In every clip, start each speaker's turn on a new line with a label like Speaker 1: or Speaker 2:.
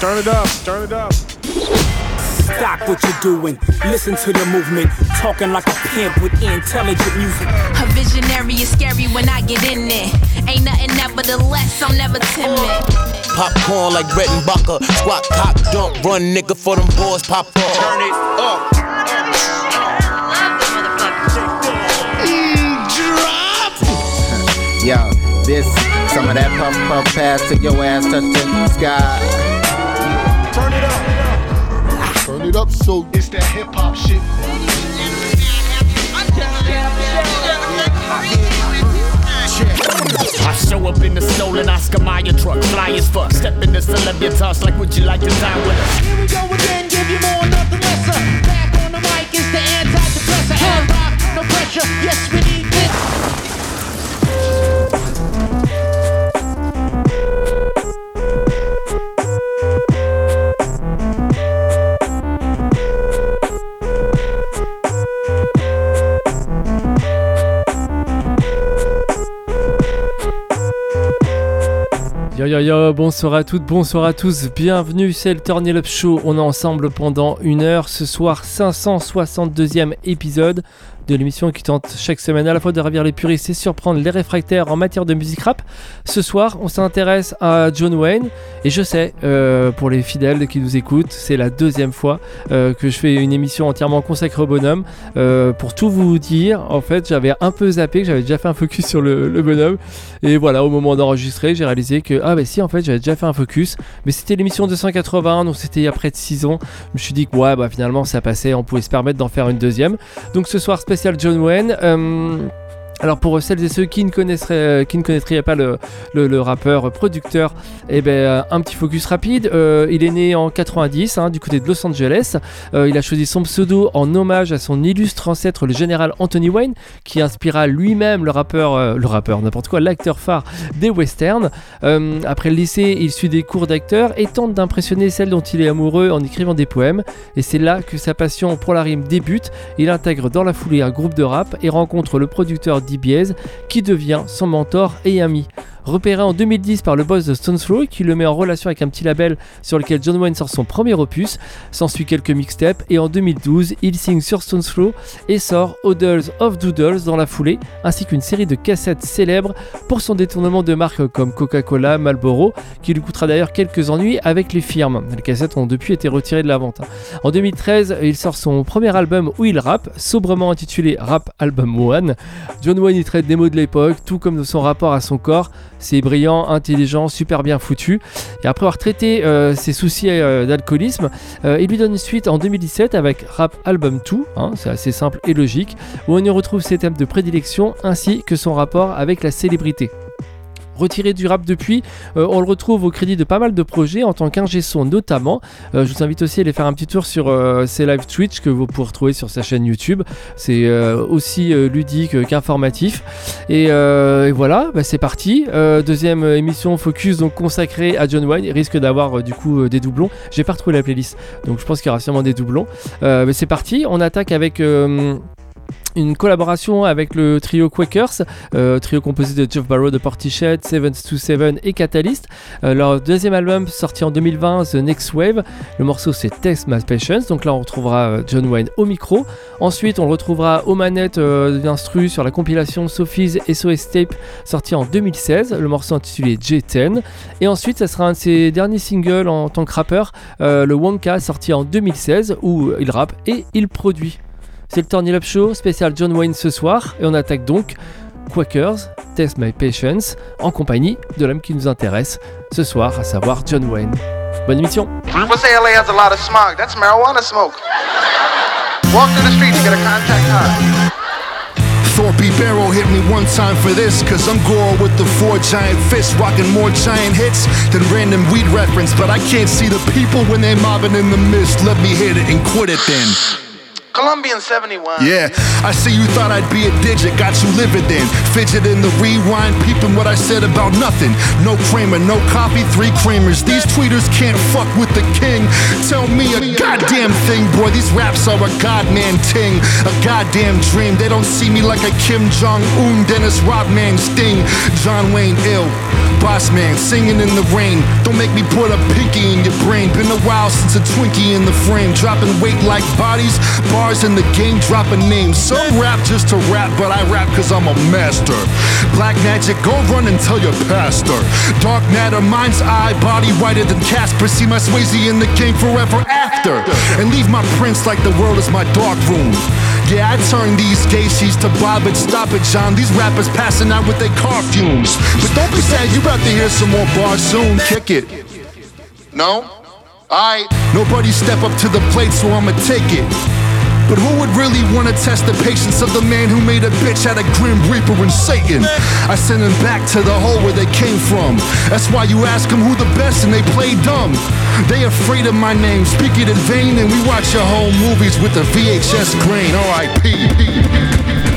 Speaker 1: turn it up, turn it up.
Speaker 2: Stop what you're doing. Listen to the movement. Talking like a pimp with intelligent music.
Speaker 3: A visionary is scary when I get in there. Ain't nothing nevertheless, I'm never timid.
Speaker 4: Popcorn like Brett and Bucker. Squat, cock, dump, run, nigga, for them boys pop up. Turn it up.
Speaker 5: Yo, this, some of that puff puff pass to your ass touch the sky.
Speaker 1: It up
Speaker 6: so
Speaker 1: It's that hip hop shit.
Speaker 2: I show up in the stolen Oscar Mayer truck, fly as fuck. Step in the celebritas like, would you like to dine with us?
Speaker 7: Here we go again, give you more, nothing lesser. Back on the mic is the antidepressant. And rock, no pressure. Yes, we need this.
Speaker 8: Yo yo bonsoir à toutes, bonsoir à tous, bienvenue, c'est le Turn Up Show. On est ensemble pendant une heure. Ce soir, 562e épisode de l'émission qui tente chaque semaine à la fois de ravir les puristes et surprendre les réfractaires en matière de musique rap. Ce soir, on s'intéresse à John Wayne et je sais, euh, pour les fidèles qui nous écoutent, c'est la deuxième fois euh, que je fais une émission entièrement consacrée au bonhomme. Euh, pour tout vous dire, en fait, j'avais un peu zappé, j'avais déjà fait un focus sur le, le bonhomme et voilà, au moment d'enregistrer, j'ai réalisé que, ah bah si, en fait, j'avais déjà fait un focus, mais c'était l'émission 281, donc c'était il y a près de 6 ans. Je me suis dit que, ouais, bah finalement, ça passait, on pouvait se permettre d'en faire une deuxième. Donc ce soir, spécial John Wayne. euh, alors pour celles et ceux qui ne euh, connaîtraient pas le, rappeur producteur, eh ben, euh, un petit focus rapide. Euh, il est né en 90 hein, du côté de Los Angeles. Il a choisi son pseudo en hommage à son illustre ancêtre, le général Anthony Wayne, qui inspira lui-même le rappeur, le rappeur, n'importe quoi, l'acteur phare des westerns. Après le lycée, il suit des cours d'acteur et tente d'impressionner celle dont il est amoureux en écrivant des poèmes. Et c'est là que sa passion pour la rime débute. Il intègre dans la foulée un groupe de rap et rencontre le producteur Qui devient son mentor et ami. Repéré en 2010 par le boss de Stones Throw qui le met en relation avec un petit label sur lequel John Wayne sort son premier opus, s'ensuit quelques mixtapes et en 2012 il signe sur Stones Throw et sort Odors of Doodles dans la foulée ainsi qu'une série de cassettes célèbres pour son détournement de marques comme Coca-Cola, Marlboro qui lui coûtera d'ailleurs quelques ennuis avec les firmes. Les cassettes ont depuis été retirées de la vente. En 2013, il sort son premier album où il rappe, sobrement intitulé Rap Album One. John Wayne y traite des mots de l'époque, tout comme de son rapport à son corps. C'est brillant, intelligent, super bien foutu. Et après avoir traité euh, ses soucis euh, d'alcoolisme, euh, il lui donne une suite en 2017 avec Rap Album 2, hein, c'est assez simple et logique, où on y retrouve ses thèmes de prédilection ainsi que son rapport avec la célébrité. Retiré du rap depuis, euh, on le retrouve au crédit de pas mal de projets en tant qu'ingé son notamment. Euh, je vous invite aussi à aller faire un petit tour sur euh, ses live Twitch que vous pouvez retrouver sur sa chaîne YouTube. C'est aussi ludique qu'informatif. Et, voilà, bah, c'est parti. Deuxième émission focus donc consacrée à John Wayne. Il risque d'avoir du coup des doublons. J'ai pas retrouvé la playlist, donc je pense qu'il y aura sûrement des doublons. Mais c'est parti. On attaque avec une collaboration avec le trio Quakers, euh, trio composé de Jeff Barrow de Portishead, 727 et Catalyst. Euh, leur deuxième album sorti en 2020, The Next Wave. Le morceau c'est Test My Patience, donc là on retrouvera euh, John Wayne au micro. Ensuite on retrouvera aux manettes euh, d'instru sur la compilation Sophie's SOS Tape sorti en 2016, le morceau intitulé J10. Et ensuite ça sera un de ses derniers singles en tant que rappeur, le Wonka sorti en 2016 où il rappe et il produit. C'est le Turn Up Show spécial John Wayne ce soir et on attaque donc Quakers, Test My Patience en compagnie de l'homme qui nous intéresse ce soir, à savoir John Wayne. Bonne émission
Speaker 9: LA has a lot of smog. That's marijuana smoke. Walk through the street to get a contact high.
Speaker 6: Thorpe Barrow hit me one time for this, cause I'm Goro with the four giant fists, rocking more giant hits than random weed reference. But I can't see the people when they mobbing in the mist. Let me hit it and quit it then.
Speaker 9: Colombian 71.
Speaker 6: Yeah, I see you thought I'd be a digit, got you livid then. Fidget in the rewind, peeping what I said about nothing. No Kramer, no coffee, three creamers. These tweeters can't fuck with the king. Tell me a goddamn thing, boy. These raps are a godman ting, a goddamn dream. They don't see me like a Kim Jong Un, Dennis Rodman Sting, John Wayne ill. Boss man, singing in the rain. Don't make me put a pinky in your brain. Been a while since a Twinkie in the frame. Dropping weight like bodies. Bars in the game, dropping names. Some rap just to rap, but I rap cause I'm a master. Black magic, go run and tell your pastor. Dark matter, mind's eye, body whiter than Casper. See my Swayze in the game forever after. And leave my prints like the world is my dark room. Yeah, I turn these gacies to Bob it, stop it, John. These rappers passing out with their car fumes. But don't be sad, you about to hear some more bars soon. Kick it. No? Alright. Nobody step up to the plate, so I'ma take it. But who would really wanna test the patience of the man who made a bitch out of Grim Reaper and Satan? I send them back to the hole where they came from. That's why you ask them who the best and they play dumb. They afraid of my name, speak it in vain, and we watch your whole movies with the VHS grain. R.I.P.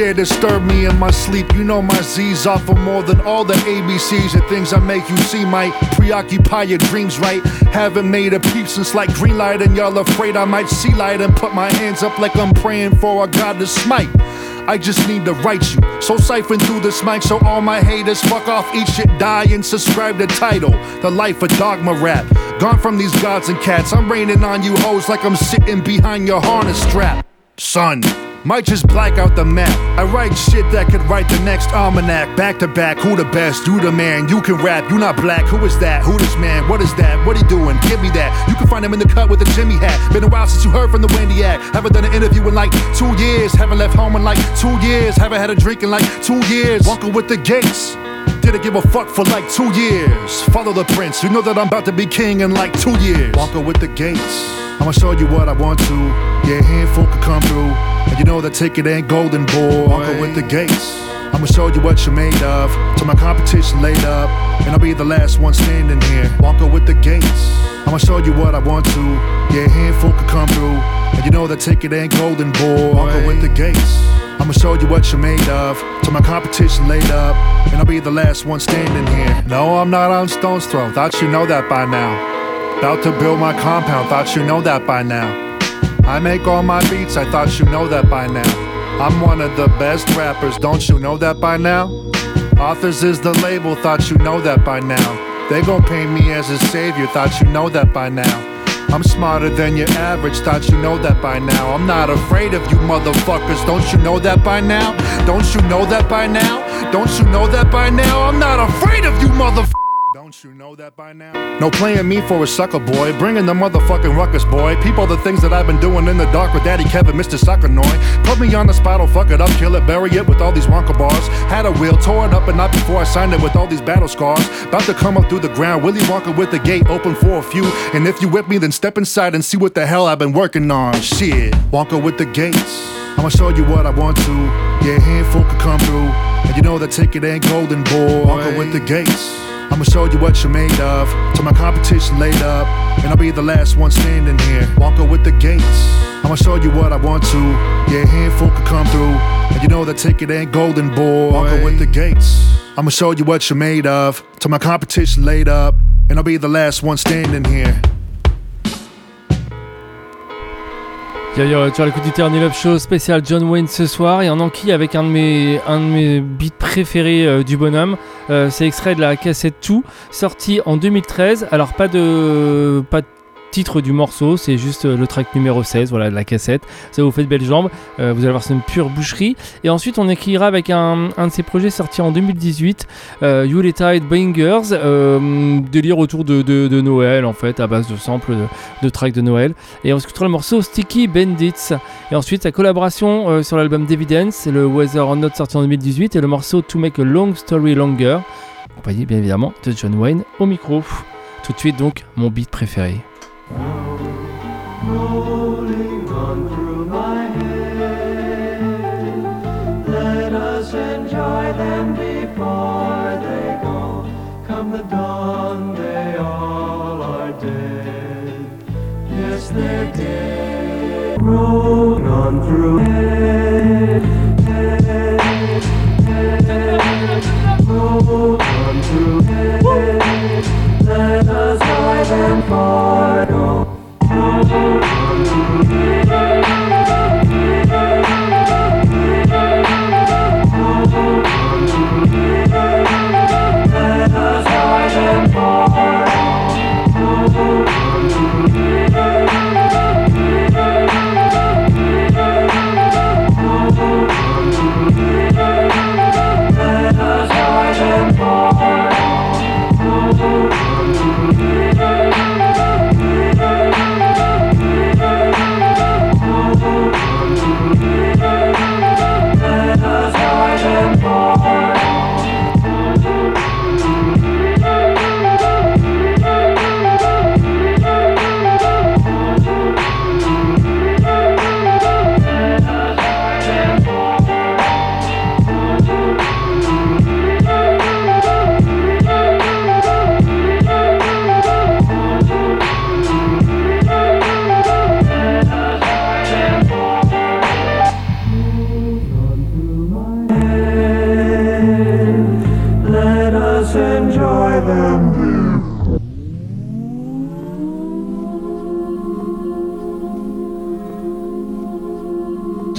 Speaker 6: dare disturb me in my sleep? You know my Z's offer more than all the ABCs. The things I make you see might preoccupy your dreams, right? Haven't made a peep since like green light, and y'all afraid I might see light and put my hands up like I'm praying for a God to smite. I just need to write you. So siphon through this mic so all my haters fuck off, eat shit, die, and subscribe to title. The life of dogma rap. Gone from these gods and cats. I'm raining on you hoes like I'm sitting behind your harness strap. Son. Might just black out the map. I write shit that could write the next almanac. Back to back, who the best? You the man. You can rap. You not black. Who is that? Who this man? What is that? What he doing? Give me that. You can find him in the cut with a Jimmy hat. Been a while since you heard from the Wendy act. Haven't done an interview in like two years. Haven't left home in like two years. Haven't had a drink in like two years. Walking with the gates. Didn't give a fuck for like two years. Follow the prince. You know that I'm about to be king in like two years. Walking with the gates. I'ma show you what I want to. Yeah, handful could come through. And you know that ticket ain't golden, boy. Walking with the gates. I'ma show you what you're made of. Till my competition laid up. And I'll be the last one standing here. Walking with the gates. I'ma show you what I want to. Yeah, a handful could come through. And you know that ticket ain't golden, boy. Walking with the gates. I'ma show you what you're made of. Till my competition laid up. And I'll be the last one standing here. No, I'm not on Stones Throw. Thought you know that by now. About to build my compound. Thought you know that by now. I make all my beats. I thought you know that by now. I'm one of the best rappers. Don't you know that by now? Authors is the label. Thought you know that by now. They gon' paint me as a savior. Thought you know that by now. I'm smarter than your average, thought you know that by now. I'm not afraid of you motherfuckers, don't you know that by now? Don't you know that by now? Don't you know that by now? I'm not afraid of you motherfuckers. Know that by now? No playing me for a sucker boy, bringing the motherfucking ruckus boy. People the things that I've been doing in the dark with Daddy Kevin, Mr. Suckernoy. Put me on the spot, oh fuck it up, kill it, bury it with all these Wonka bars. Had a wheel, tore it up and not before I signed it with all these battle scars. About to come up through the ground, Willy Wonka with the gate open for a few. And if you with me, then step inside and see what the hell I've been working on. Shit, Wonka with the gates. I'ma show you what I want to. Yeah, handful could come through. And you know that ticket ain't golden, boy. Wonka with the gates. I'ma show you what you're made of. Till my competition laid up. And I'll be the last one standing here. Wonka with the gates. I'ma show you what I want to. Yeah, a handful could come through. And you know that ticket ain't golden, boy. Wonka with the gates. I'ma show you what you're made of. Till my competition laid up. And I'll be the last one standing here.
Speaker 8: Yo yo, tu as l'écoute du Turn Up Show spécial John Wayne ce soir et en enquille avec un de mes, un de mes beats préférés euh, du bonhomme. Euh, c'est extrait de la cassette Tout, sorti en 2013. Alors pas de, pas de titre du morceau, c'est juste euh, le track numéro 16, voilà, de la cassette. Ça vous fait de belles jambes. Euh, vous allez voir, c'est une pure boucherie. Et ensuite, on écrira avec un, de ses projets sortis en 2018, euh, Yuletide Bangers, euh, délire autour de, Noël, en fait, à base de samples de, tracks de Noël. Et on écoutera le morceau Sticky Bandits. Et ensuite, sa collaboration euh, sur l'album Dividends, le Weather or Not sorti en 2018, et le morceau To Make a Long Story Longer, accompagné bien évidemment de John Wayne au micro. Tout de suite, donc, mon beat préféré.
Speaker 10: Let us enjoy them before they go. Come the dawn, they all are dead. Yes, they're dead. Rolling on through. Head, head, head. On through. Head. Let us them for go.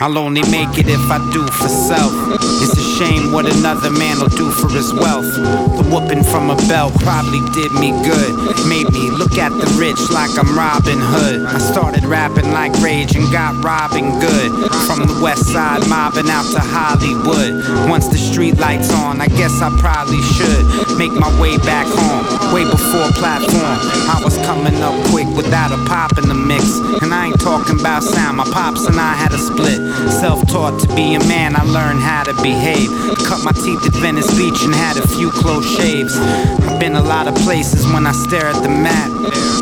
Speaker 11: I'll only make it if I do for self. It's a shame what another man will do for his wealth. The whooping from a belt probably did me good. Made me look at the rich like I'm Robin Hood. I started rapping like Rage and got robbing good. From the west side, mobbing out to Hollywood. Once the street lights on, I guess I probably should make my way back home. Way before platform, I was coming up quick without a pop in the mix. And I ain't talking about sound, my pops and I had a split. Self taught to be a man, I learned how to behave. Cut my teeth at Venice Beach and had a few close shaves. Been a lot of places when I stare at the map,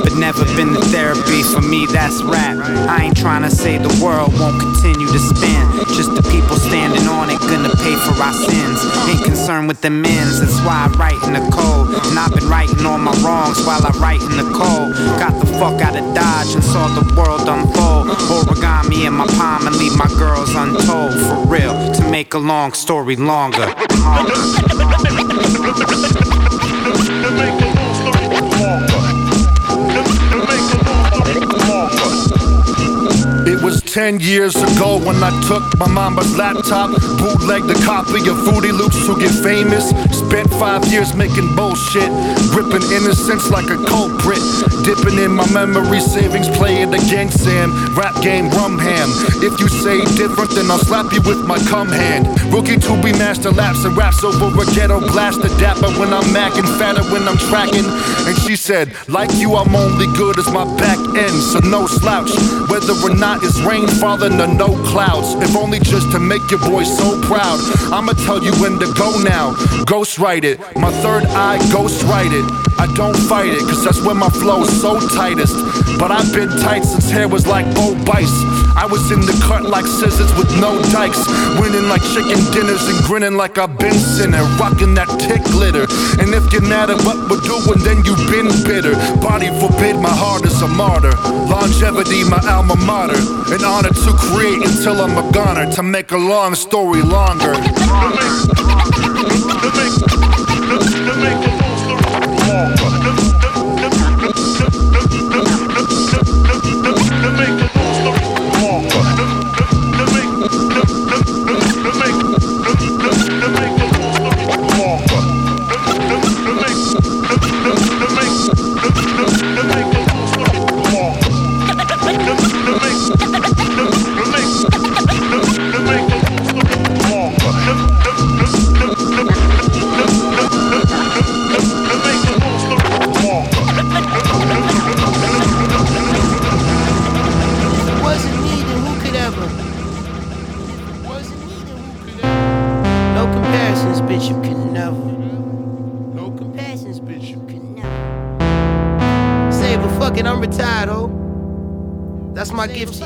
Speaker 11: but never been to therapy. For me, that's rap. I ain't trying to say the world won't continue to spin. Just the people standing on it gonna pay for our sins. Ain't concerned with the men's, that's why I write in the code. And I've been writing all my wrongs while I write in the code. Got the fuck out of Dodge and saw the world unfold. Origami in my palm and leave my girls untold. For real, to make a long story longer.
Speaker 6: It 10 years ago when I took my mama's laptop, bootlegged a copy of Fruity Loops to get famous. Spent five years making bullshit, gripping innocence like a culprit. Dipping in my memory savings, play it again, Sam. Rap game, rum ham. If you say different, then I'll slap you with my cum hand. Rookie to be master laps and raps over a ghetto blaster. Dapper when I'm macking, fatter when I'm tracking. And she said, like you, I'm only good as my back end, so no slouch. Whether or not it's rain falling or no clouds. If only just to make your boy so proud. I'ma tell you when to go now. Ghost write it. My third eye ghost write it. I don't fight it, cause that's when my flow's so tightest. But I've been tight since hair was like Bo Bice. I was in the cut like scissors with no dikes. Winning like chicken dinners and grinning like I've been sinning. Rocking that tick glitter. And if you're mad at what we're doing, then you've been bitter. Body forbid, my heart is a martyr. Longevity, my alma mater. An honor to create until I'm a goner. To make a long story longer.
Speaker 12: wasn't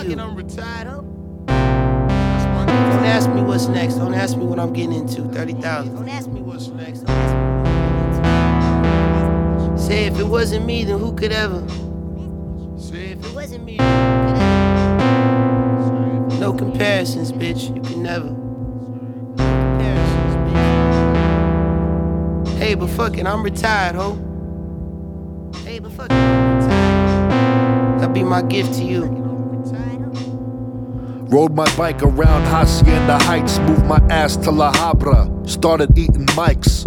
Speaker 12: you. I'm retired. Don't ask me what's next. Don't ask me what I'm getting into. 30,000. Don't ask me what's next. Don't ask me what I'm. Say, if it wasn't me, then who could ever? Say, if it wasn't me, then who could ever? No comparisons, bitch. You can never. No comparisons, bitch. Hey, but fuck it, I'm retired, ho. Hey, but fuck it, I'm retired. That'll be my gift to you.
Speaker 6: Rode my bike around Hacienda Heights, moved my ass to La Habra, started eating mics.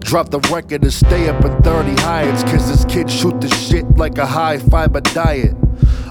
Speaker 6: Dropped the record and stay up in 30 Hyatts, cause this kid shoot the shit like a high fiber diet.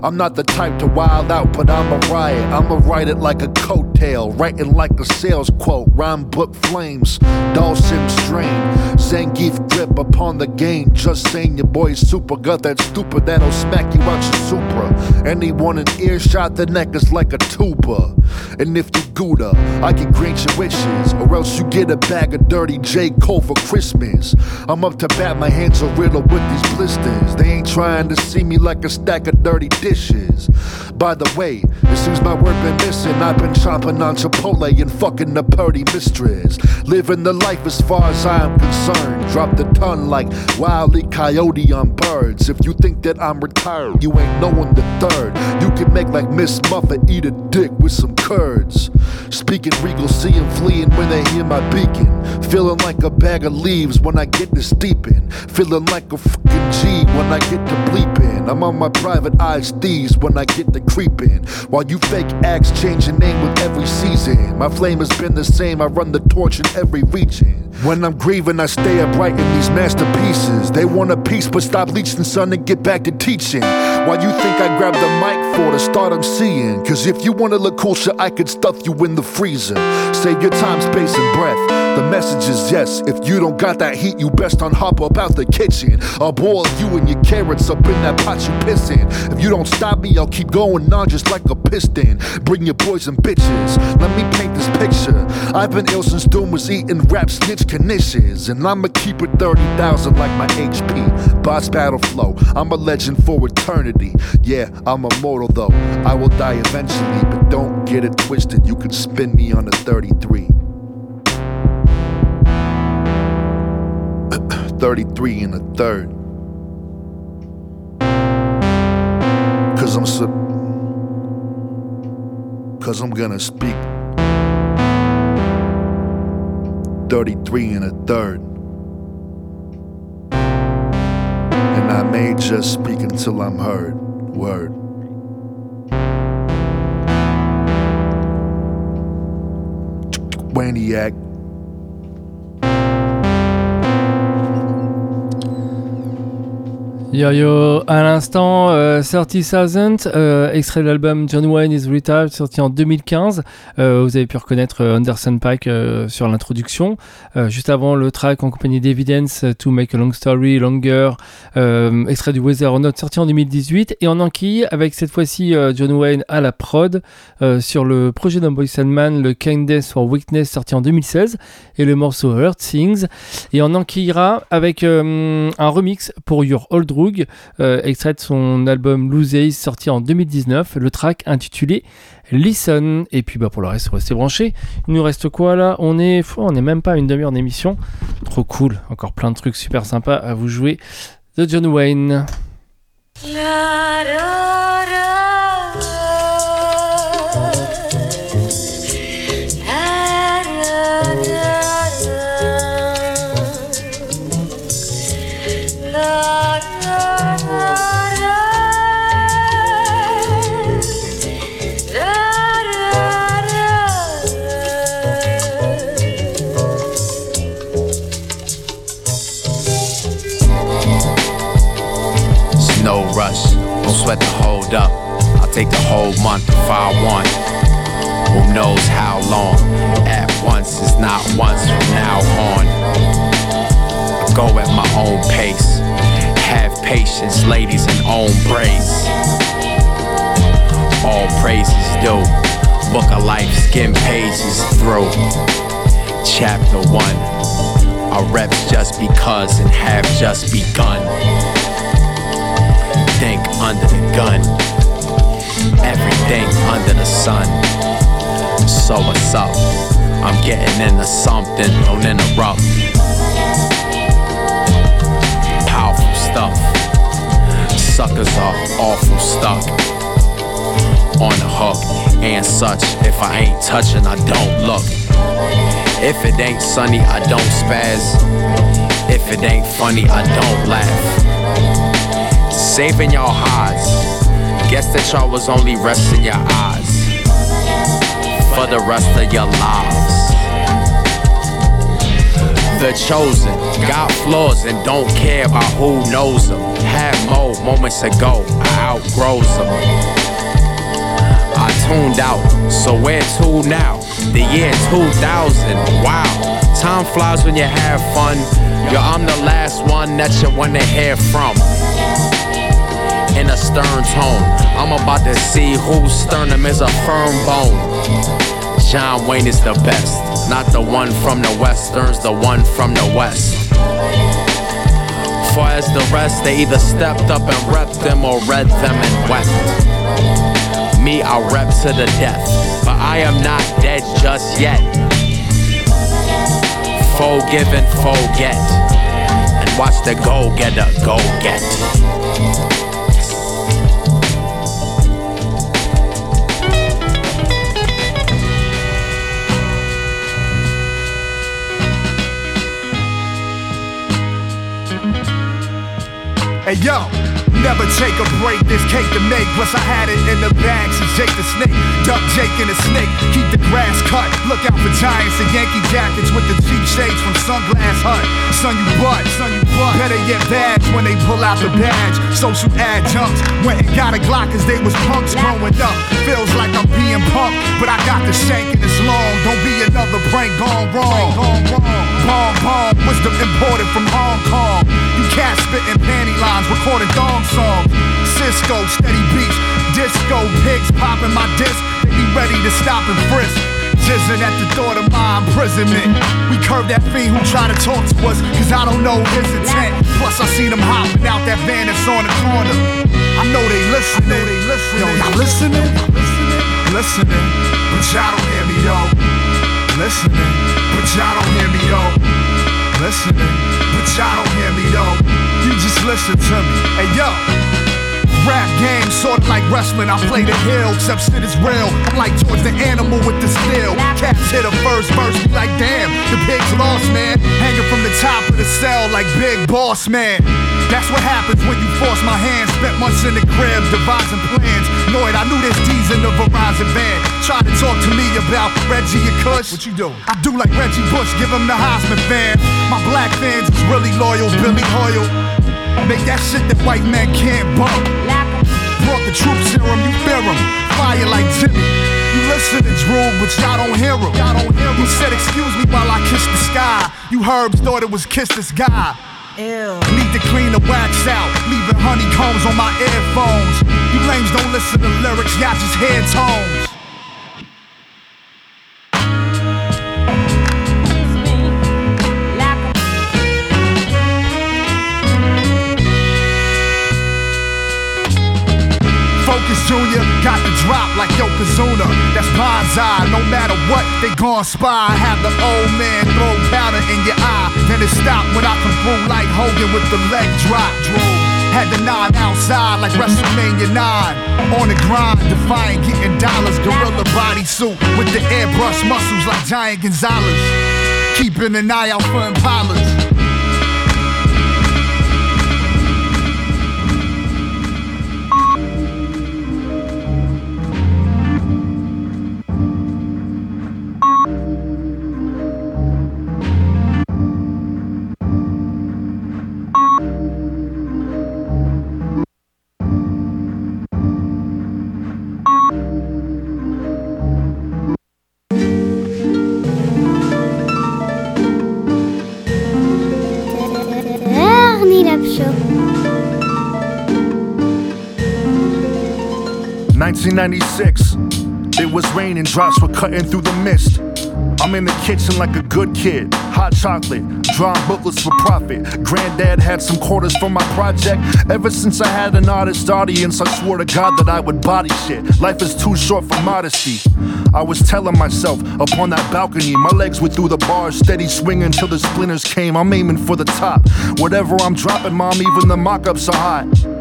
Speaker 6: I'm not the type to wild out, but I'm a riot. I'ma write it like a coattail, writing like a sales quote. Rhyme book flames, Dulcim strain, Zangief grip upon the game. Just saying your boy's super got that stupid that'll smack you out your Supra. Anyone in earshot, the neck is like a tuba. And if you Gouda, I can grant your wishes, or else you get a bag of dirty J. Cole for Christmas. I'm up to bat, my hands are riddled with these blisters. They ain't trying to see me like a stack of dirty dishes. Dishes. By the way, it seems my word been missing. I've been chomping on Chipotle and fucking the purdy mistress. Living the life as far as I am concerned. Drop the ton like Wildly Coyote on birds. If you think that I'm retired, you ain't knowing the third. You can make like Miss Muffet eat a dick with some curds. Speaking regal, seeing fleeing when they hear my beacon. Feeling like a bag of leaves when I get to steeping. Feeling like a fucking G when I get to bleeping. I'm on my private eyes thieves when I get to creeping. While you fake acts change your name with every season. My flame has been the same, I run the torch in every region. When I'm grieving, I stay upright in these masterpieces. They want a piece, but stop leeching, son, and get back to teaching. While you think I grabbed the mic for to start I'm seeing. Cause if you wanna look cool, shit, I could stuff you in the freezer. Save your time, space, and breath. The message is yes. If you don't got that heat, you best unhop up out the kitchen. I'll boil you and your carrots up in that pot you pissin'. If you don't stop me, I'll keep going on just like a piston. Bring your boys and bitches. Let me paint this picture. I've been ill since Doom was eating rap snitch knishes. And I'ma keep it 30,000 like my HP. Boss battle flow. I'm a legend for eternity. Yeah, I'm immortal though. I will die eventually, but don't get it twisted. You can spin me on a 33. 33 and a third. Cause I'm so. Cause I'm gonna speak 33 and a third. I may just speak until I'm heard. Word. Waniac.
Speaker 8: Yo yo, à l'instant, euh, 30,000, euh, extrait de l'album John Wayne is Retired, sorti en 2015. Euh, vous avez pu reconnaître euh, Anderson euh, sur l'introduction. Juste avant, le track en compagnie d'Evidence, To Make a Long Story Longer, extrait du Weather or Not, sorti en 2018. Et en enquille, avec cette fois-ci John Wayne à la prod, sur le projet d'un Boy Sandman, le Kindness for Weakness, sorti en 2016, et le morceau Hurt Things. Et on enquillera avec un remix pour Your Old Roog, euh, extrait de son album Lose Ace sorti en 2019, le track intitulé Listen. Et puis bah pour le reste, restez branchés. Il nous reste quoi là? On est, pff, on est même pas une demi-heure d'émission. Trop cool, encore plein de trucs super sympas à vous jouer. The John Wayne.
Speaker 13: Sweat the hold up. I'll take the whole month if I want. Who knows how long? At once is not once from now on. I go at my own pace. Have patience, ladies, and own praise. All praises due. Book of life, skim pages through. Chapter 1. Our reps just because and have just begun think under the gun. Everything under the sun. So what's up? I'm getting into something, don't interrupt. Powerful stuff. Suckers are awful stuck. On the hook and such. If I ain't touching, I don't look. If it ain't sunny, I don't spaz. If it ain't funny, I don't laugh saving y'all highs. Guess that y'all was only resting your eyes for the rest of your lives. The chosen got flaws and don't care about who knows them. Had more moments ago, I outgrows them. I tuned out, so where to now? The year 2000, wow. Time flies when you have fun. Yo, I'm the last one that you wanna hear from in a stern tone. I'm about to see whose sternum is a firm bone. John Wayne is the best, not the one from the westerns, the one from the west. For as the rest, they either stepped up and repped them or read them and wept. Me, I rep to the death, but I am not dead just yet. Forgive and forget, and watch the go getter go get.
Speaker 14: Hey yo, never take a break, this cake to make. Plus, I had it in the bag since Jake the Snake. Duck Jake and the Snake, keep the grass cut. Look out for giants and Yankee jackets with the cheap shades from Sunglass Hut. Son, you butt, son, you butt. Better get badge when they pull out the badge. Social adjuncts went and got a Glock cause they was punks growing up. Feels like I'm being punked, but I got the shank and it's long. Don't be another prank gone wrong. Gone wrong. Bomb, bomb, wisdom imported from Hong Kong. Cats spitting panty lines, recording dong song. Cisco, steady beats, disco pigs popping my disc. They be ready to stop and frisk. Jizzing at the thought of my imprisonment. We curved that fiend who tried to talk to us, cause I don't know his intent. Plus, I seen him hopping out that van that's on the corner. I know they listening. Know they listening. Yo, y'all listening? Listening, but y'all don't hear me, yo. Listening, but y'all don't hear me, yo. Listening, but y'all don't hear me, yo. You just listen to me. Hey, yo. Rap game, sorta like wrestling. I play the hill, except shit is real. I'm like towards the animal with the steel. Cats hit a first verse, be like, damn, the pig's lost, man. Hanging from the top of the cell like Big Boss Man. That's what happens when you force my hand. Spent months in the crib, devising plans. Noid, I knew this D's in the Verizon van. Try to talk to me about Reggie and Kush. What you do? I do like Reggie Bush, give him the Heisman fan. My black fans is really loyal, Billy Hoyle. Make that shit that white men can't bump. Brought the troop serum, you fear 'em. Fire like Jimmy. You listen to Drew, but y'all don't hear him. Y'all don't hear him. You said, excuse me while I kiss the sky. You herbs thought it was kiss this guy. Ew. Need to clean the wax out, leaving honeycombs on my earphones. You lames don't listen to lyrics, y'all just hear tones. Got the drop like Yokozuna. That's bonsai. No matter what, they gon' spy. Have the old man throw powder in your eye. Then it stop when I come through like Hogan with the leg drop. Had the nine outside like WrestleMania 9. On the grind, defying getting dollars. Gorilla bodysuit with the airbrush muscles like Giant Gonzalez. Keeping an eye out for impalas.
Speaker 6: 1996. It was raining, drops were cutting through the mist. I'm in the kitchen like a good kid. Hot chocolate, drawing booklets for profit. Granddad had some quarters for my project. Ever since I had an artist audience, I swore to God that I would body shit. Life is too short for modesty. I was telling myself upon that balcony, my legs were through the bars, steady swinging till the splinters came. I'm aiming for the top. Whatever I'm dropping, mom, even the mock ups are hot.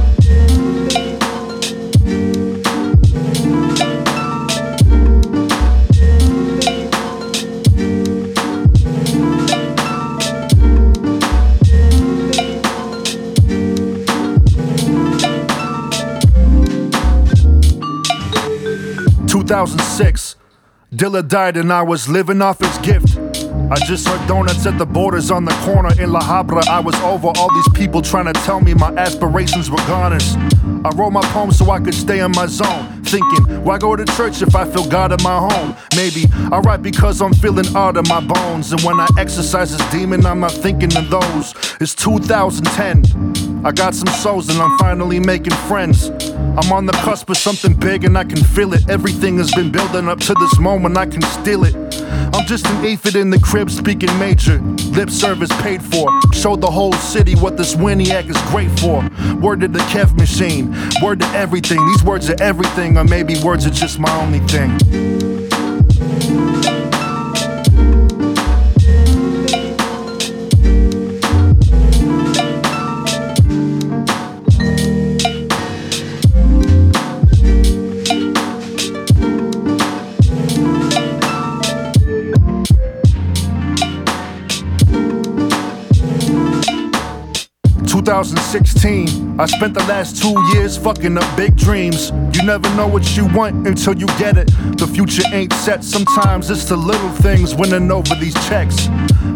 Speaker 6: Two thousand six. Dilla died and I was living off his gift. I just heard donuts at the borders on the corner in La Habra. I was over all these people trying to tell me my aspirations were goners. I wrote my poems so I could stay in my zone. thinking, why go to church if I feel God in my home? Maybe I write because I'm feeling odd in my bones. And when I exercise this demon, I'm not thinking of those. It's 2010. I got some souls and I'm finally making friends. I'm on the cusp of something big and I can feel it. Everything has been building up to this moment, I can steal it. I'm just an aphid in the crib speaking major. Lip service paid for. Show the whole city what this Winiac is great for. Word to the Kev machine. Word to everything. These words are everything, or maybe words are just my only thing. 2016. I spent the last two years fucking up big dreams. You never know what you want until you get it. The future ain't set, sometimes it's the little things winning over these checks.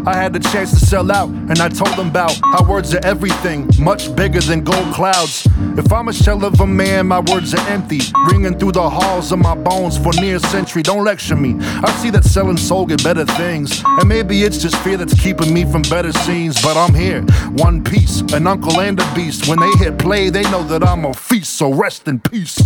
Speaker 6: I had the chance to sell out, and I told them about how words are everything, much bigger than gold clouds. If I'm a shell of a man, my words are empty, ringing through the halls of my bones for near a century. Don't lecture me. I see that selling soul get better things, and maybe it's just fear that's keeping me from better scenes. But I'm here, one piece, an uncle and a beast. When they hit play, they know that I'm a feast, so rest in peace.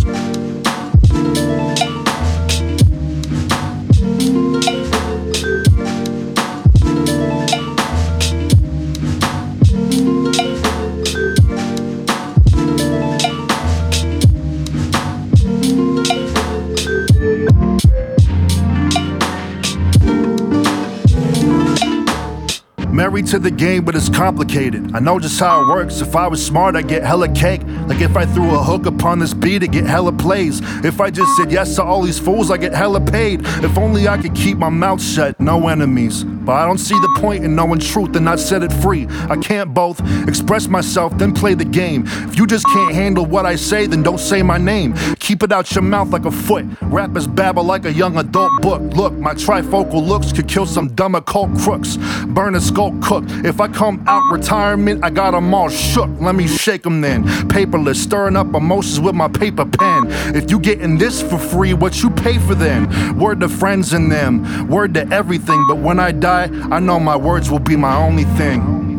Speaker 6: Married to the game, but it's complicated. I know just how it works. If I was smart, I'd get hella cake. Like if I threw a hook upon this beat, I'd get hella plays. If I just said yes to all these fools, I get hella paid. If only I could keep my mouth shut, no enemies. But I don't see the point in knowing truth and not set it free. I can't both express myself, then play the game. If you just can't handle what I say, then don't say my name. Keep it out your mouth like a foot. Rappers babble like a young adult book. Look, my trifocal looks could kill some dumb occult crooks. Burn a skull cook. If I come out retirement, I got 'em all shook. Let me shake 'em then. Paperless, stirring up emotions with my paper pen. If you getting this for free, what you pay for then? Word to friends and them, word to everything. But when I die, I know my words will be my only thing.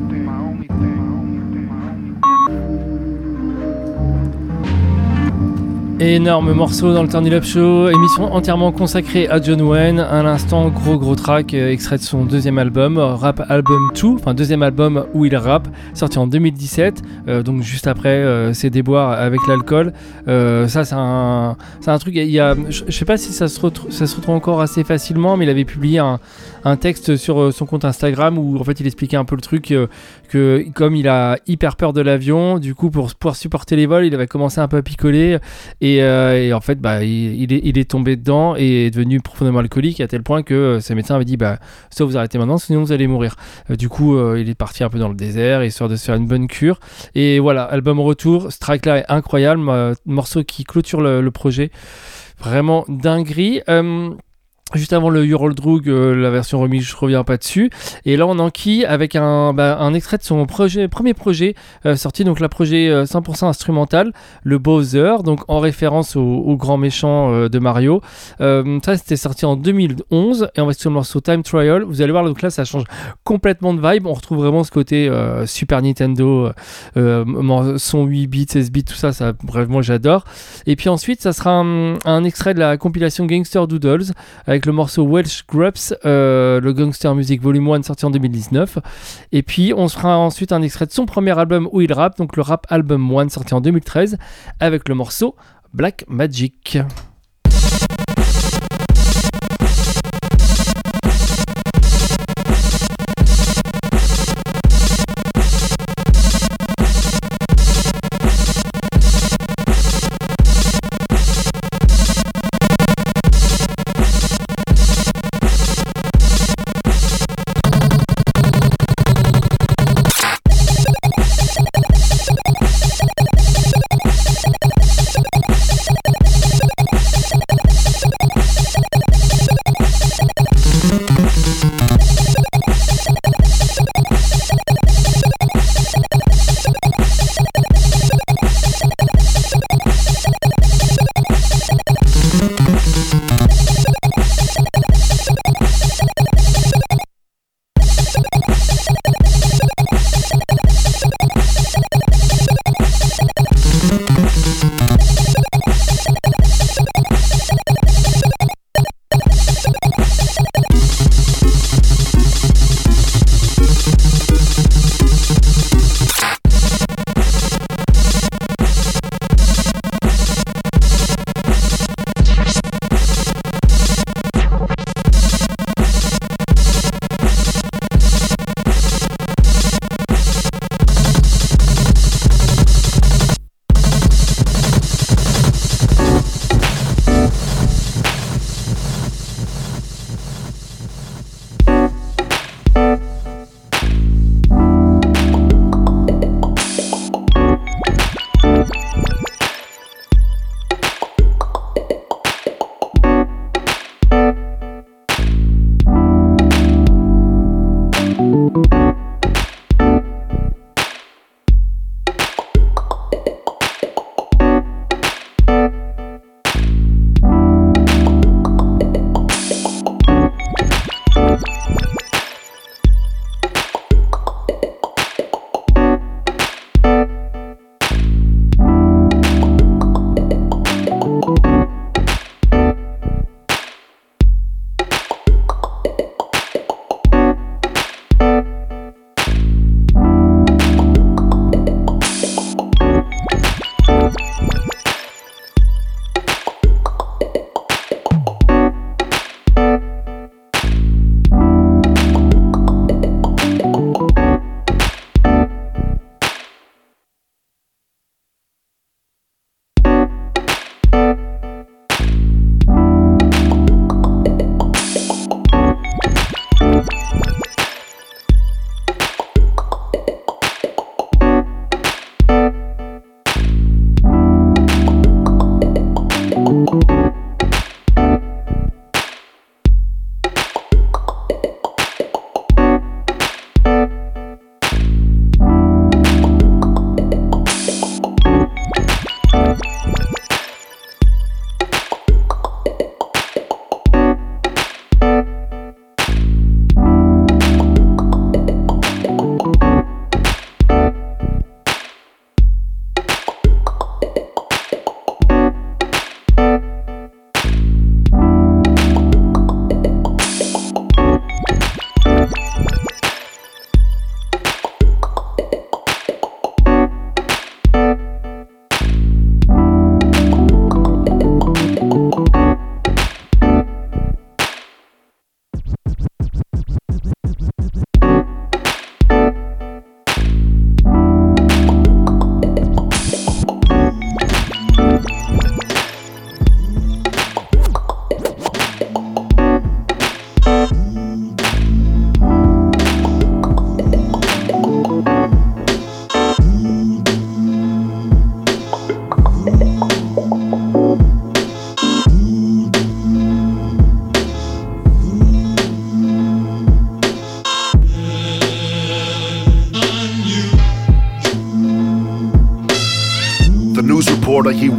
Speaker 8: Énorme morceau dans le Turn Up Show, émission entièrement consacrée à John Wayne. À l'instant, gros gros track, euh, extrait de son deuxième album, Rap Album 2, enfin deuxième album où il rappe, sorti en 2017, euh, donc juste après euh, ses déboires avec l'alcool. Euh, ça, c'est un, un truc, y a, je je sais pas si ça se, retrouve, ça se retrouve encore assez facilement, mais il avait publié un, texte sur euh, son compte Instagram où en fait il expliquait un peu le truc euh, comme il a hyper peur de l'avion, du coup pour pouvoir supporter les vols, il avait commencé un peu à picoler et, euh, en fait bah, il, est, tombé dedans et est devenu profondément alcoolique à tel point que euh, ses médecins avaient dit bah soit vous arrêtez maintenant sinon vous allez mourir. Euh, du coup il est parti un peu dans le désert histoire de se faire une bonne cure et voilà album retour, track là est incroyable, mo- morceau qui clôture le, le projet, vraiment dinguerie. Euh, Juste avant le Ural Drug, euh, la version remix, je reviens pas dessus. Et là, on enquille avec un, bah, extrait de son premier projet euh, sorti, donc la projet euh, 100% instrumental, le Bowser, donc en référence au, grand méchant euh, de Mario. Euh, ça, c'était sorti en 2011 et on va sur le morceau Time Trial. Vous allez voir, donc là, ça change complètement de vibe. On retrouve vraiment ce côté euh, Super Nintendo, euh, euh, son 8 bits, 16 bits, tout ça. ça bref, moi, j'adore. Et puis ensuite, ça sera un, extrait de la compilation Gangster Doodles le morceau Welsh Grubs, euh, le Gangster Music Volume 1 sorti en 2019. Et puis on fera ensuite un extrait de son premier album où il rappe, donc le Rap Album 1 sorti en 2013, avec le morceau Black Magic.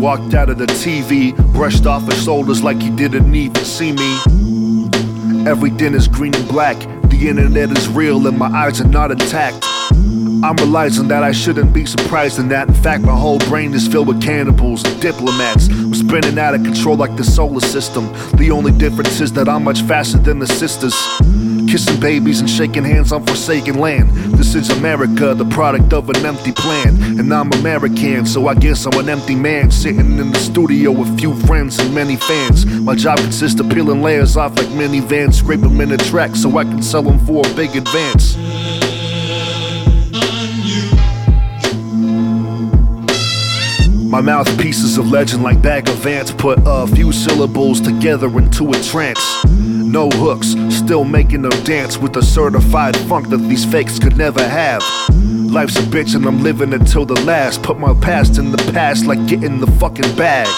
Speaker 6: Walked out of the TV, brushed off his shoulders like he didn't even see me. Everything is green and black. The internet is real and my eyes are not intact. I'm realizing that I shouldn't be surprised in that. In fact, my whole brain is filled with cannibals, diplomats. Spinning out of control like the solar system. The only difference is that I'm much faster than the sisters. Kissing babies and shaking hands on forsaken land. This is America, the product of an empty plan. And I'm American, so I guess I'm an empty man. Sitting in the studio with few friends and many fans. My job consists of peeling layers off like minivans, scrape them in a track so I can sell them for a big advance. My mouthpieces of legend like bag of ants put a few syllables together into a trance. No hooks, still making them dance with the certified funk that these fakes could never have. Life's a bitch and I'm living until the last. Put my past in the past like getting the fucking bag.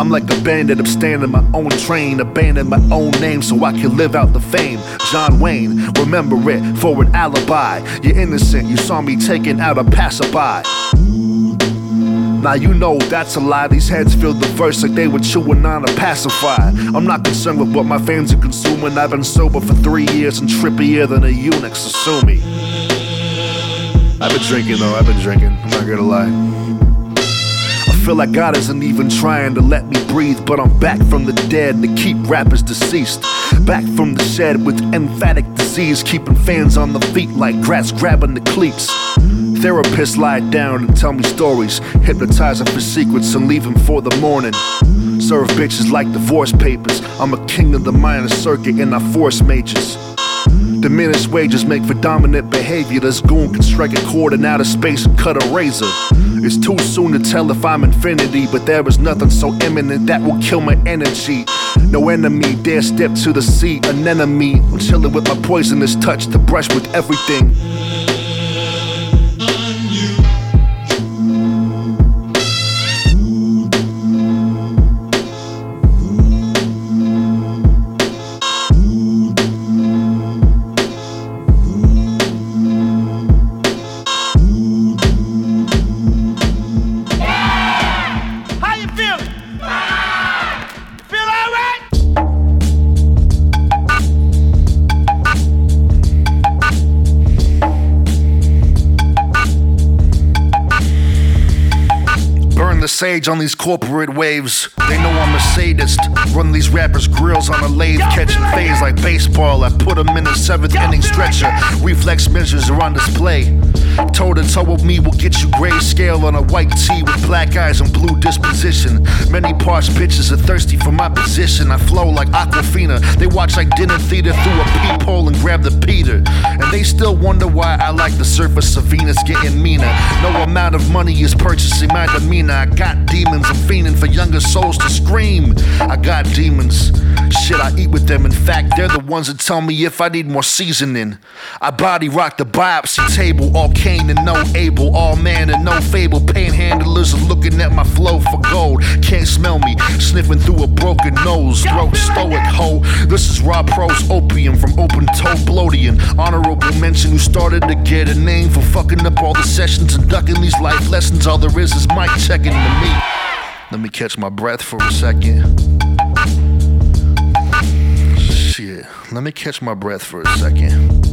Speaker 6: I'm like a bandit, I'm staying in my own train, abandon my own name so I can live out the fame. John Wayne, remember it for an alibi. You're innocent, you saw me taking out a passerby. Now you know that's a lie. These heads feel the verse like they were chewing on a pacifier. I'm not concerned with what my fans are consuming. I've been sober for three years and trippier than a eunuch, so sue me. I've been drinking though, I've been drinking. I'm not gonna lie. I feel like God isn't even trying to let me breathe, but I'm back from the dead to keep rappers deceased. Back from the shed with emphatic disease, keeping fans on the feet like grass grabbing the cleats. Therapists lie down and tell me stories, hypnotizing for secrets and leaving for the morning. Serve bitches like divorce papers. I'm a king of the minor circuit and I force majors. Diminished wages make for dominant behavior. This goon can strike a chord in outer space and cut a razor. It's too soon to tell if I'm infinity, but there is nothing so imminent that will kill my energy. No enemy dare step to the sea, an enemy. I'm chilling with my poisonous touch to brush with everything. On these corporate waves. They know I'm a sadist. Run these rappers' grills on a lathe, catching phase like baseball. I put them in a seventh inning stretcher. Reflex measures are on display. Toe to toe with me will get you grayscale on a white tee with black eyes and blue disposition. Many parts bitches are thirsty for my position. I flow like Aquafina. They watch like dinner theater through a peephole and grab the Peter. And they still wonder why I like the surface of Venus getting meaner. No amount of money is purchasing my demeanor. I got demons, I'm fiending for younger souls to scream. I got demons. Shit, I eat with them. In fact, they're the ones that tell me if I need more seasoning. I body rock the biopsy table, all Cain and no Abel, all man and no fable. Panhandlers are looking at my flow for gold. Can't smell me, sniffing through a broken nose. Throat stoic hoe. This is Rob Pro's opium from open toe bloatian. Honorable mention who started to get a name for fucking up all the sessions and ducking these life lessons. All there is is mic checking to me. Let me catch my breath for a second. Shit. Let me catch my breath for a second.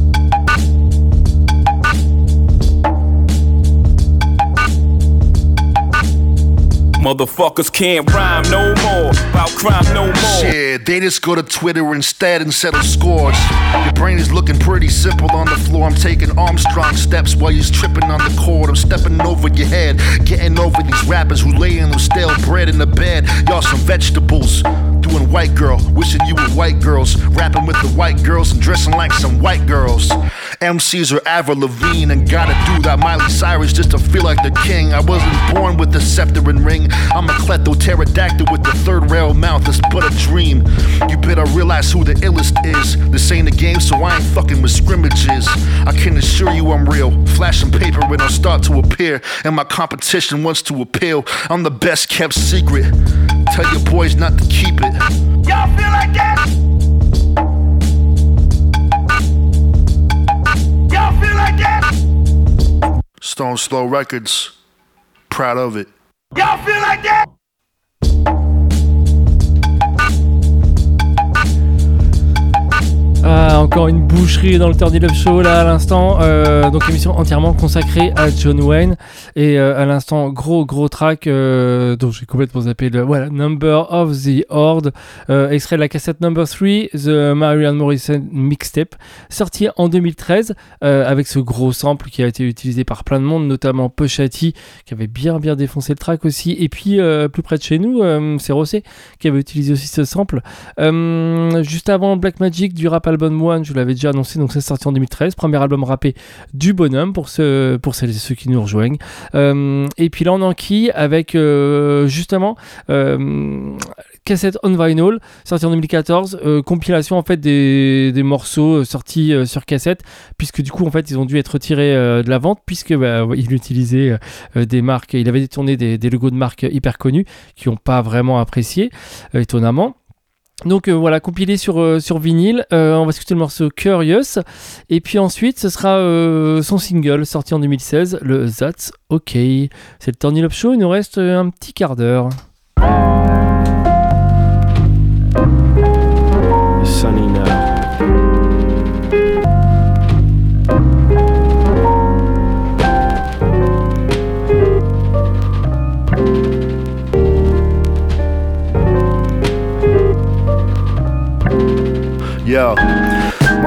Speaker 2: Motherfuckers can't rhyme no more. About crime no more.
Speaker 6: Shit, they just go to Twitter instead and settle scores. Your brain is looking pretty simple on the floor. I'm taking Armstrong steps while you're tripping on the cord. I'm stepping over your head, getting over these rappers who lay in them stale bread in the bed. Y'all some vegetables. Doing white girl, wishing you were white girls. Rapping with the white girls and dressing like some white girls. MCs are Avril Lavigne and gotta do that Miley Cyrus just to feel like the king. I wasn't born with the scepter and ring. I'm a klepto-pterodactyl with the third rail mouth. It's but a dream. You better realize who the illest is. This ain't a game, so I ain't fucking with scrimmages. I can assure you I'm real. Flashing paper when I start to appear, and my competition wants to appeal. I'm the best kept secret. Tell your boys not to keep it.
Speaker 7: Y'all feel like that?
Speaker 6: Stones Throw Records. Proud of it.
Speaker 7: Y'all feel like that?
Speaker 8: Encore une boucherie dans le It Up Show là à l'instant. Euh, donc émission entièrement consacrée à John Wayne. Et euh, à l'instant, gros gros track euh, dont j'ai complètement zappé le voilà, Number of the Horde, euh, extrait de la cassette Number 3, The Marianne Morrison Mixtape, sorti en 2013 euh, avec ce gros sample qui a été utilisé par plein de monde, notamment Pushati qui avait bien bien défoncé le track aussi. Et puis plus près de chez nous, c'est Rossé qui avait utilisé aussi ce sample. Juste avant Black Magic du rap album One, je vous l'avais déjà annoncé, donc c'est sorti en 2013, premier album rappé du bonhomme pour, ceux, pour celles et ceux qui nous rejoignent. Euh, et puis là on enquille avec euh, justement euh, cassette on vinyl sorti en 2014 euh, compilation en fait des, des morceaux sortis sur cassette puisque du coup en fait ils ont dû être retirés de la vente puisque bah, il utilisait des marques il avait détourné des, des logos de marques hyper connus qui n'ont pas vraiment apprécié étonnamment donc euh, voilà, compilé sur, euh, sur vinyle. Euh, on va écouter le morceau Curious. Et puis ensuite, ce sera son single sorti en 2016, le That's OK. C'est le It Up Show, il nous reste un petit quart d'heure.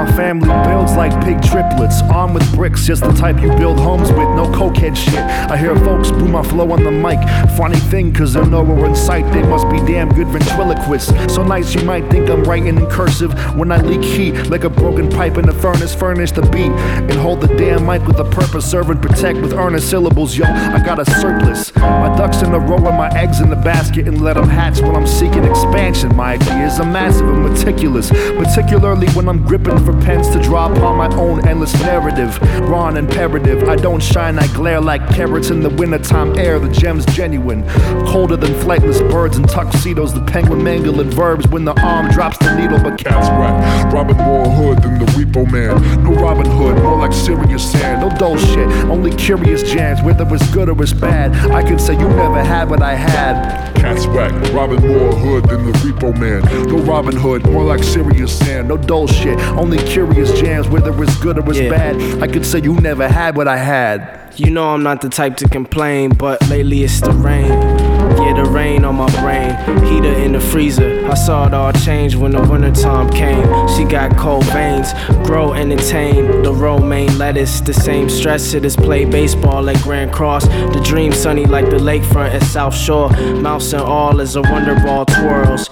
Speaker 6: My family builds like pig triplets, armed with bricks, just the type you build homes with, no cokehead shit. I hear folks boo my flow on the mic. Funny thing, cause they're nowhere in sight, they must be damn good ventriloquists. So nice you might think I'm writing in cursive when I leak heat like a broken pipe in the furnace, furnish the beat, and hold the damn mic with a purpose, serve and protect with earnest syllables, yo. I got a surplus. My ducks in a row and my eggs in the basket and let them hatch while I'm seeking expansion. My ideas are massive and meticulous, particularly when I'm gripping for pens to draw upon my own endless narrative. Raw and imperative, I don't shine, I glare like carrots in the wintertime air. The gem's genuine, colder than flightless birds in tuxedos. The penguin mangling verbs when the arm drops the needle, but
Speaker 15: Cats whack. Robin more hood than the repo man. No Robin Hood, more like serious sand.
Speaker 6: no dull shit, only curious jams, whether it's good or it's bad. I can say you never had what I had.
Speaker 15: Cats whack. Robin more hood than the repo man. No Robin Hood, more like serious sand.
Speaker 6: No dull shit, only curious jams, whether it's good or it's
Speaker 16: Yeah.
Speaker 6: bad. I could say you never had what I had.
Speaker 16: You know I'm not the type to complain, but lately it's the rain. Yeah, the rain on my brain. Heater in the freezer. I saw it all change when the wintertime came. She got cold veins, grow entertain. The romaine lettuce, the same stress it is play baseball at Grand Cross. The dream sunny like the lakefront at South Shore. Mouse and all as a wonder ball twirls.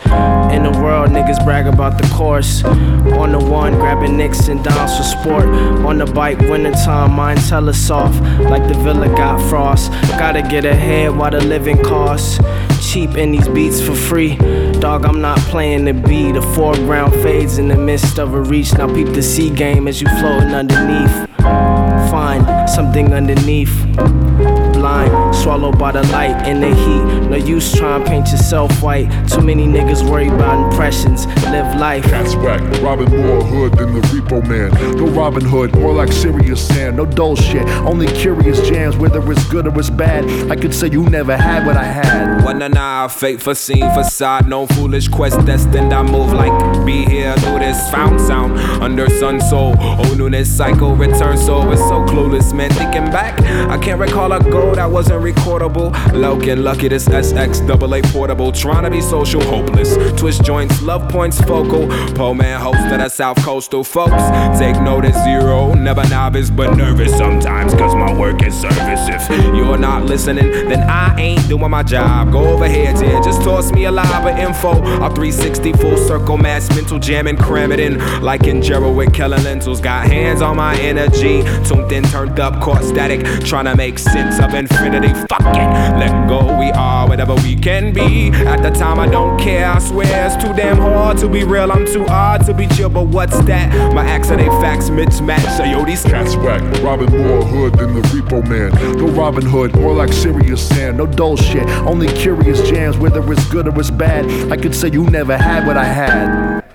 Speaker 16: In the world, niggas brag about the course. On the one, grabbing nicks and downs for sport. On the bike, wintertime, mine tell us off. Like the villa got frost. Gotta get ahead while the living costs. Cheap in these beats for free. Dog, I'm not playing to be. The foreground fades in the midst of a reach. Now peep the sea game as you floating underneath. Find something underneath. Blind, swallowed by the light and the heat. No use trying to paint yourself white. Too many niggas worry about impressions. Live life.
Speaker 15: Cats whack. Robin more hood than the repo man.
Speaker 6: No Robin Hood, more like serious sand. No dull shit, only curious jams, whether it's good or it's bad. I could say you never had what I had.
Speaker 17: One and a fake for scene facade, no foolish quest destined. I move like be here, do this, found sound under sun soul. Oh, newness cycle return, so it's so clueless, man. Thinking back, I can't recall a goal that wasn't recordable. Lokin, lucky this SX double A portable, trying to be social hopeless. Twist joints, love points focal. Po man host of the South Coastal folks. Take notice zero, never novice but nervous sometimes, cause my work is service. If you're not listening, then I ain't doing my job. Go over here, dear, just toss me a live of info. A 360 full circle mass mental jam and cram it in. Like in Gerald with Kellen Lentils. Got hands on my energy. Tuned in, turned up, caught static. Trying to make sense of infinity. Fuck it, let go. We are whatever we can be. At the time, I don't care. I swear it's too damn hard to be real. I'm too odd to be chill, but what's that? My acts they facts mismatch. So yo, these
Speaker 15: Cats whack. Robin more hood than the repo man.
Speaker 6: No Robin Hood, more like serious sand. No dull shit, only curious jams, whether it's good or it's bad. I could say you never had what I had.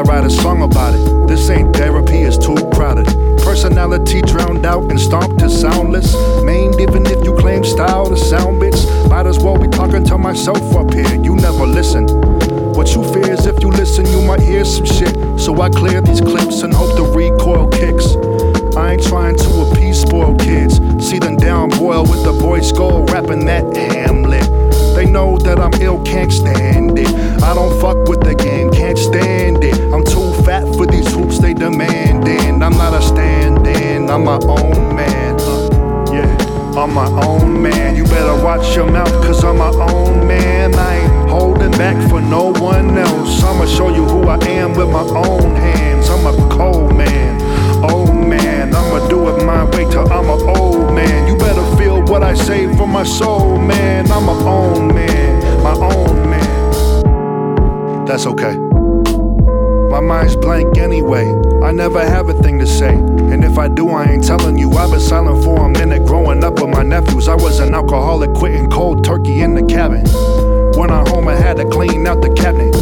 Speaker 6: I write a song about it. This ain't therapy, it's too crowded. Personality drowned out and stomped to soundless. Maimed even if you claim style to sound bits. Might as well be talking to myself up here. You never listen. What you fear is if you listen, you might hear some shit. So I clear these clips and hope the recoil kicks. I ain't trying to appease spoiled kids. See them down boil with the boy skull rapping that Hamlet. They know that I'm ill, can't stand it. I don't fuck with the game, can't stand it. I'm too fat for these hoops they demanding. I'm not a stand in, I'm my own man. Uh, yeah, I'm my own man. You better watch your mouth, cause I'm my own man. I ain't holding back for no one else. I'ma show you who I am with my own hands. I'm a cold man, old man. I'ma do it my way till I'm an old man. What I say from my soul, man. I'm my own man, my own man. That's okay. My mind's blank anyway. I never have a thing to say. And if I do, I ain't telling you. I've been silent for a minute growing up with my nephews. I was an alcoholic, quitting cold turkey in the cabin. When I home, I had to clean out the cabinet.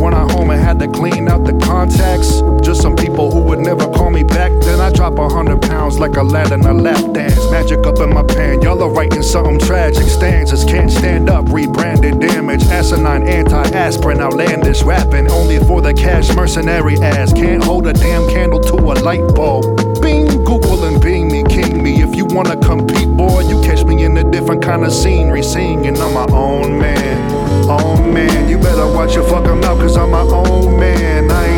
Speaker 6: When I home, I had to clean out the contacts. Just some people who would never call me back. Then I drop a hundred pounds like a lad in a lap dance. Magic up in my pan. Y'all are writing something tragic. Stanzas can't stand up. Rebranded damage. Asinine anti-aspirin. Outlandish rapping. Only for the cash mercenary ass. Can't hold a damn candle to a light bulb. Bing, Google and Bing me, king me. If you wanna compete, boy, you catch me in a different kind of scenery. Singing, I'm my own man. Own man. You better watch your fucking mouth, cause I'm my own man. I ain't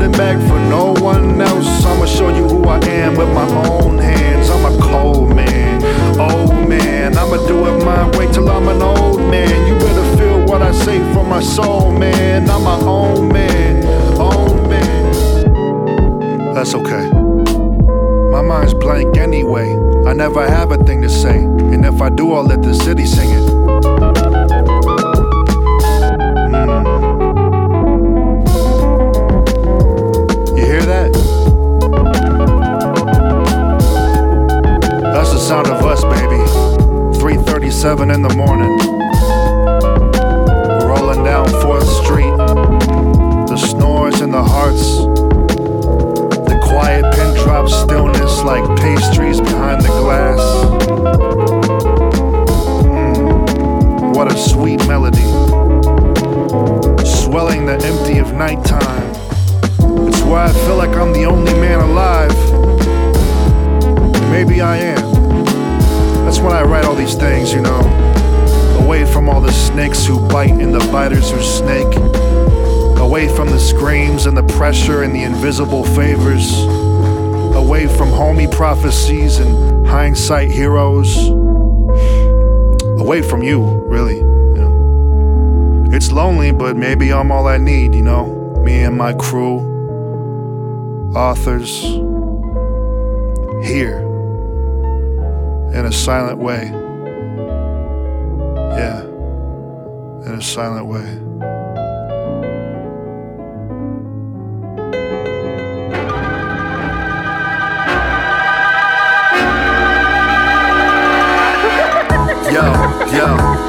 Speaker 6: holding back for no one else. I'ma show you who I am with my own hands. I'm a cold man, old man. I'ma do it my way till I'm an old man. You better feel what I say from my soul, man. I'm man, own man. That's okay. My mind's blank anyway. I never have a thing to say. And if I do, I'll let the city sing it. Sound of us, baby. 3:37 in the morning. Rolling down 4th Street. The snores in the hearts. The quiet pin drop stillness like pastries behind the glass. Mm, what a sweet melody. Swelling the empty of nighttime. It's why I feel like I'm the only man alive. Maybe I am. That's when I write all these things, you know. Away from all the snakes who bite and the biters who snake. Away from the screams and the pressure and the invisible favors. Away from homie prophecies and hindsight heroes. Away from you, really. It's lonely, but maybe I'm all I need, you know. Me and my crew, authors, here, in a silent way. Yeah, in a silent way.
Speaker 18: Yo,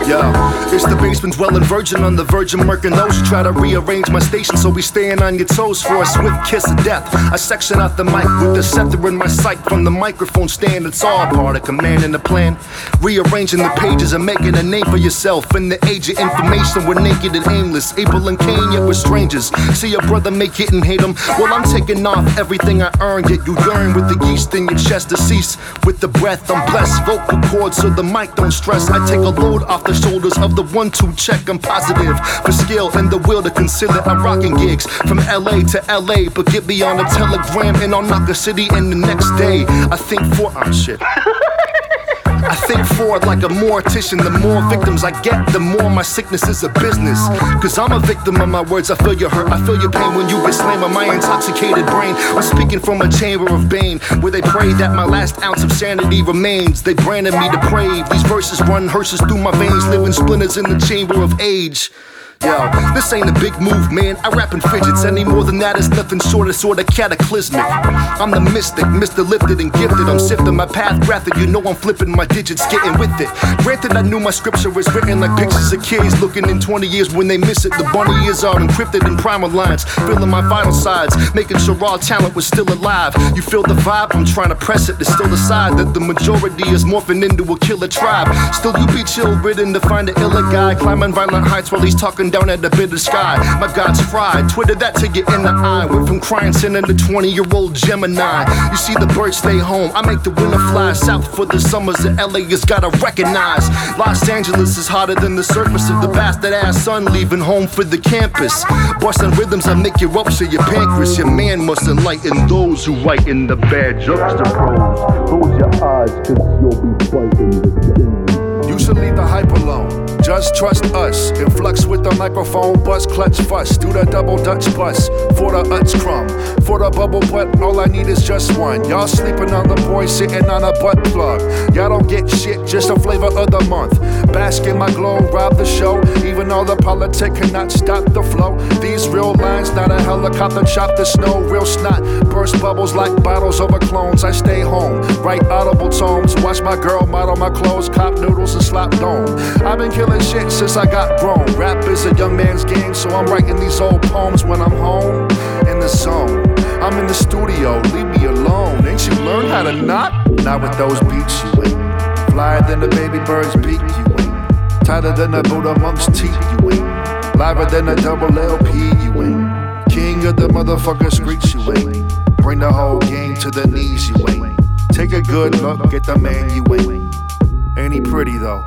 Speaker 18: yo. It's the basement dwelling virgin on the Virgin Mercanos. Try to rearrange my station so we staying on your toes for a swift kiss of death. I section out the mic with the scepter in my sight from the microphone stand. It's all part of command and the plan. Rearranging the pages and making a name for yourself. In the age of information, we're naked and aimless. Abel and Cain, yet we're strangers. See your brother make it and hate him. Well, I'm taking off everything I earned, yet you yearn with the yeast in your chest to cease. With the breath, I'm blessed. Vocal cords so the mic don't stress. I take a load off the shoulders of the one two check. I'm positive for skill and the will to consider I'm rocking gigs from LA to LA. But get me on a telegram and I'll knock a city in the next day. I think for oh shit. I think forward like a mortician. The more victims I get, the more my sickness is a business. Cause I'm a victim of my words. I feel your hurt. I feel your pain when you get slammed on my intoxicated brain. I'm speaking from a chamber of bane where they pray that my last ounce of sanity remains. They branded me depraved. These verses run hearses through my veins, living splinters in the chamber of age.
Speaker 6: Yo, this ain't a big move, man. I rap in fidgets. Any more than that is nothing short of sort of cataclysmic. I'm the mystic, Mr. Lifted and gifted. I'm sifting my path, graphic. You know I'm flipping my digits, getting with it. Granted, I knew my scripture was written like pictures of kids looking in 20 years when they miss it. The bunny ears are encrypted in primer lines, filling my vital sides, making sure raw talent was still alive. You feel the vibe? I'm trying to press it to still decide that the majority is morphing into a killer tribe. Still, you be chill ridden to find an iller guy, climbing violent heights while he's talking down at the bitter sky. My God's fried, Twitter that to get in the eye. Went from crying sinning to 20 year old Gemini. You see the birds stay home, I make the winter fly south for the summers that LA has gotta recognize. Los Angeles is hotter than the surface of the bastard ass sun leaving home for the campus. Busting rhythms I make you rupture your pancreas. Your man must enlighten those who write in the bad juxtaprose. Close your eyes, cause you'll be fighting the game. You should leave the hype alone. Just trust us. Influx with the microphone, bust, clutch, fuss. Do the double Dutch bus for the Utz crumb. For the bubble butt, all I need is just one. Y'all sleeping on the boy sitting on a butt plug. Y'all don't get shit, just a flavor of the month. Bask in my glow, rob the show. Even though the politic cannot stop the flow. These real lines, not a helicopter, chop the snow. Real snot, burst bubbles like bottles over clones. I stay home, write audible tomes. Watch my girl model my clothes, cop noodles and slop dome. I've been killing shit since I got grown. Rap is a young man's game, so I'm writing these old poems when I'm home in the zone. I'm in the studio, leave me alone. Ain't you learned how to knock? Not with those beats, you ain't. Flyer than the baby bird's beak, you ain't. Tighter than a Buddha monk's teeth, you ain't. Liver than a double LP, you ain't. King of the motherfucker streets, you ain't. Bring the whole game to the knees, you ain't. Take a good look at the man you ain't. Ain't he pretty though?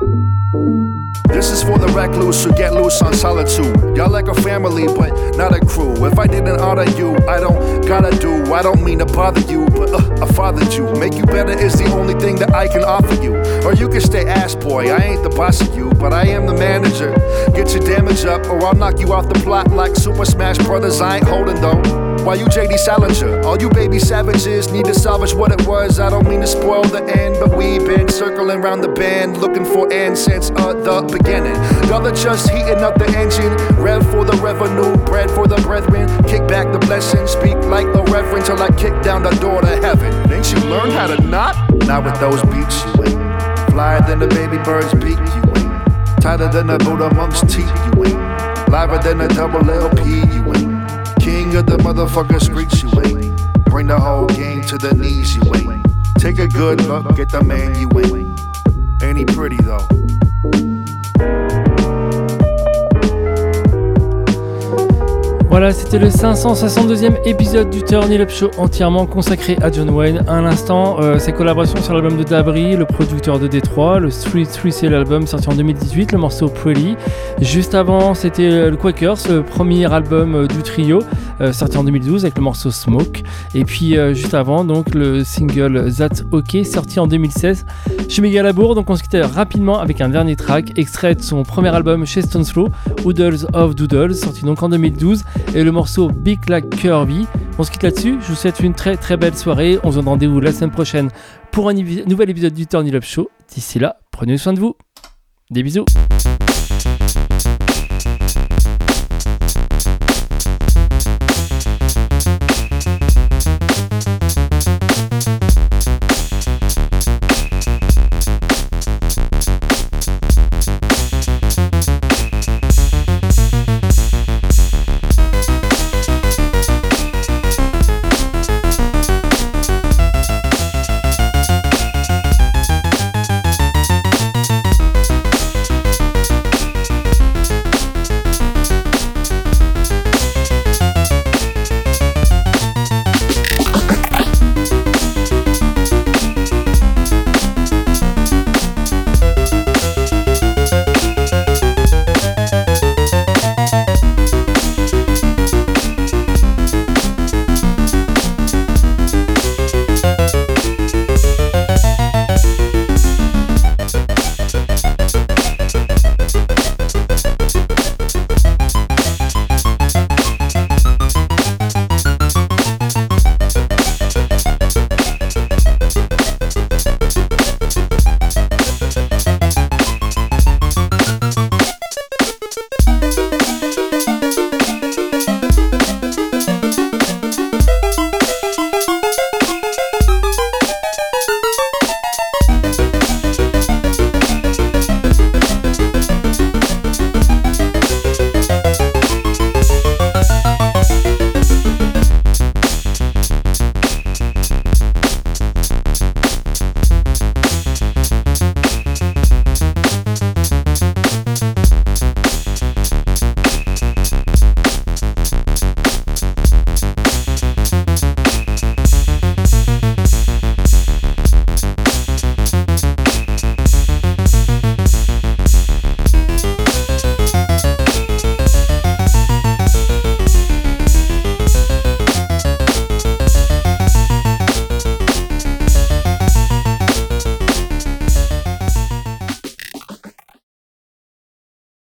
Speaker 6: This is for the recluse who get loose on solitude. Y'all like a family, but not a crew. If I didn't honor you, I don't gotta do. I don't mean to bother you, but uh, I fathered you. Make you better is the only thing that I can offer you. Or you can stay ass boy. I ain't the boss of you, but I am the manager. Get your damage up, or I'll knock you off the plot like Super Smash Brothers. I ain't holding though. Why you JD Salinger? All you baby savages need to salvage what it was. I don't mean to spoil the end, but we've been circling around the band looking for end since uh, the beginning. Y'all are just heating up the engine. Rev for the revenue, bread for the brethren. Kick back the blessing, speak like a reverend till I kick down the door to heaven. Ain't you learned how to not? Not with those beats, you ain't. Flyer than the baby bird's beak, you ain't. Tighter than the Buddha monk's teeth, you ain't. Liver than a double LP, you ain't. Of the motherfucker streets, you ain't. Bring the whole game to the knees, you ain't. Take a good look at the man you ain't. Ain't he pretty though?
Speaker 8: Voilà, c'était le 562e épisode du Turn It Up Show entièrement consacré à John Wayne. À l'instant, euh, ses collaborations sur l'album de Dabri, le producteur de Détroit, le Street 3 c'est l'album sorti en 2018, le morceau Pretty. Juste avant, c'était euh, le Quakers, le premier album euh, du trio, euh, sorti en 2012 avec le morceau Smoke. Et puis juste avant, donc le single That's OK, sorti en 2016 chez Megalabour. Donc on se quittait rapidement avec un dernier track, extrait de son premier album chez Stone Slow, Oodles of Doodles, sorti donc en 2012 et le morceau Big Like Curvy. On se quitte là-dessus. Je vous souhaite une très très belle soirée. On se donne rendez-vous la semaine prochaine pour un nouvel épisode du Turn Up Show. D'ici là, prenez soin de vous. Des bisous.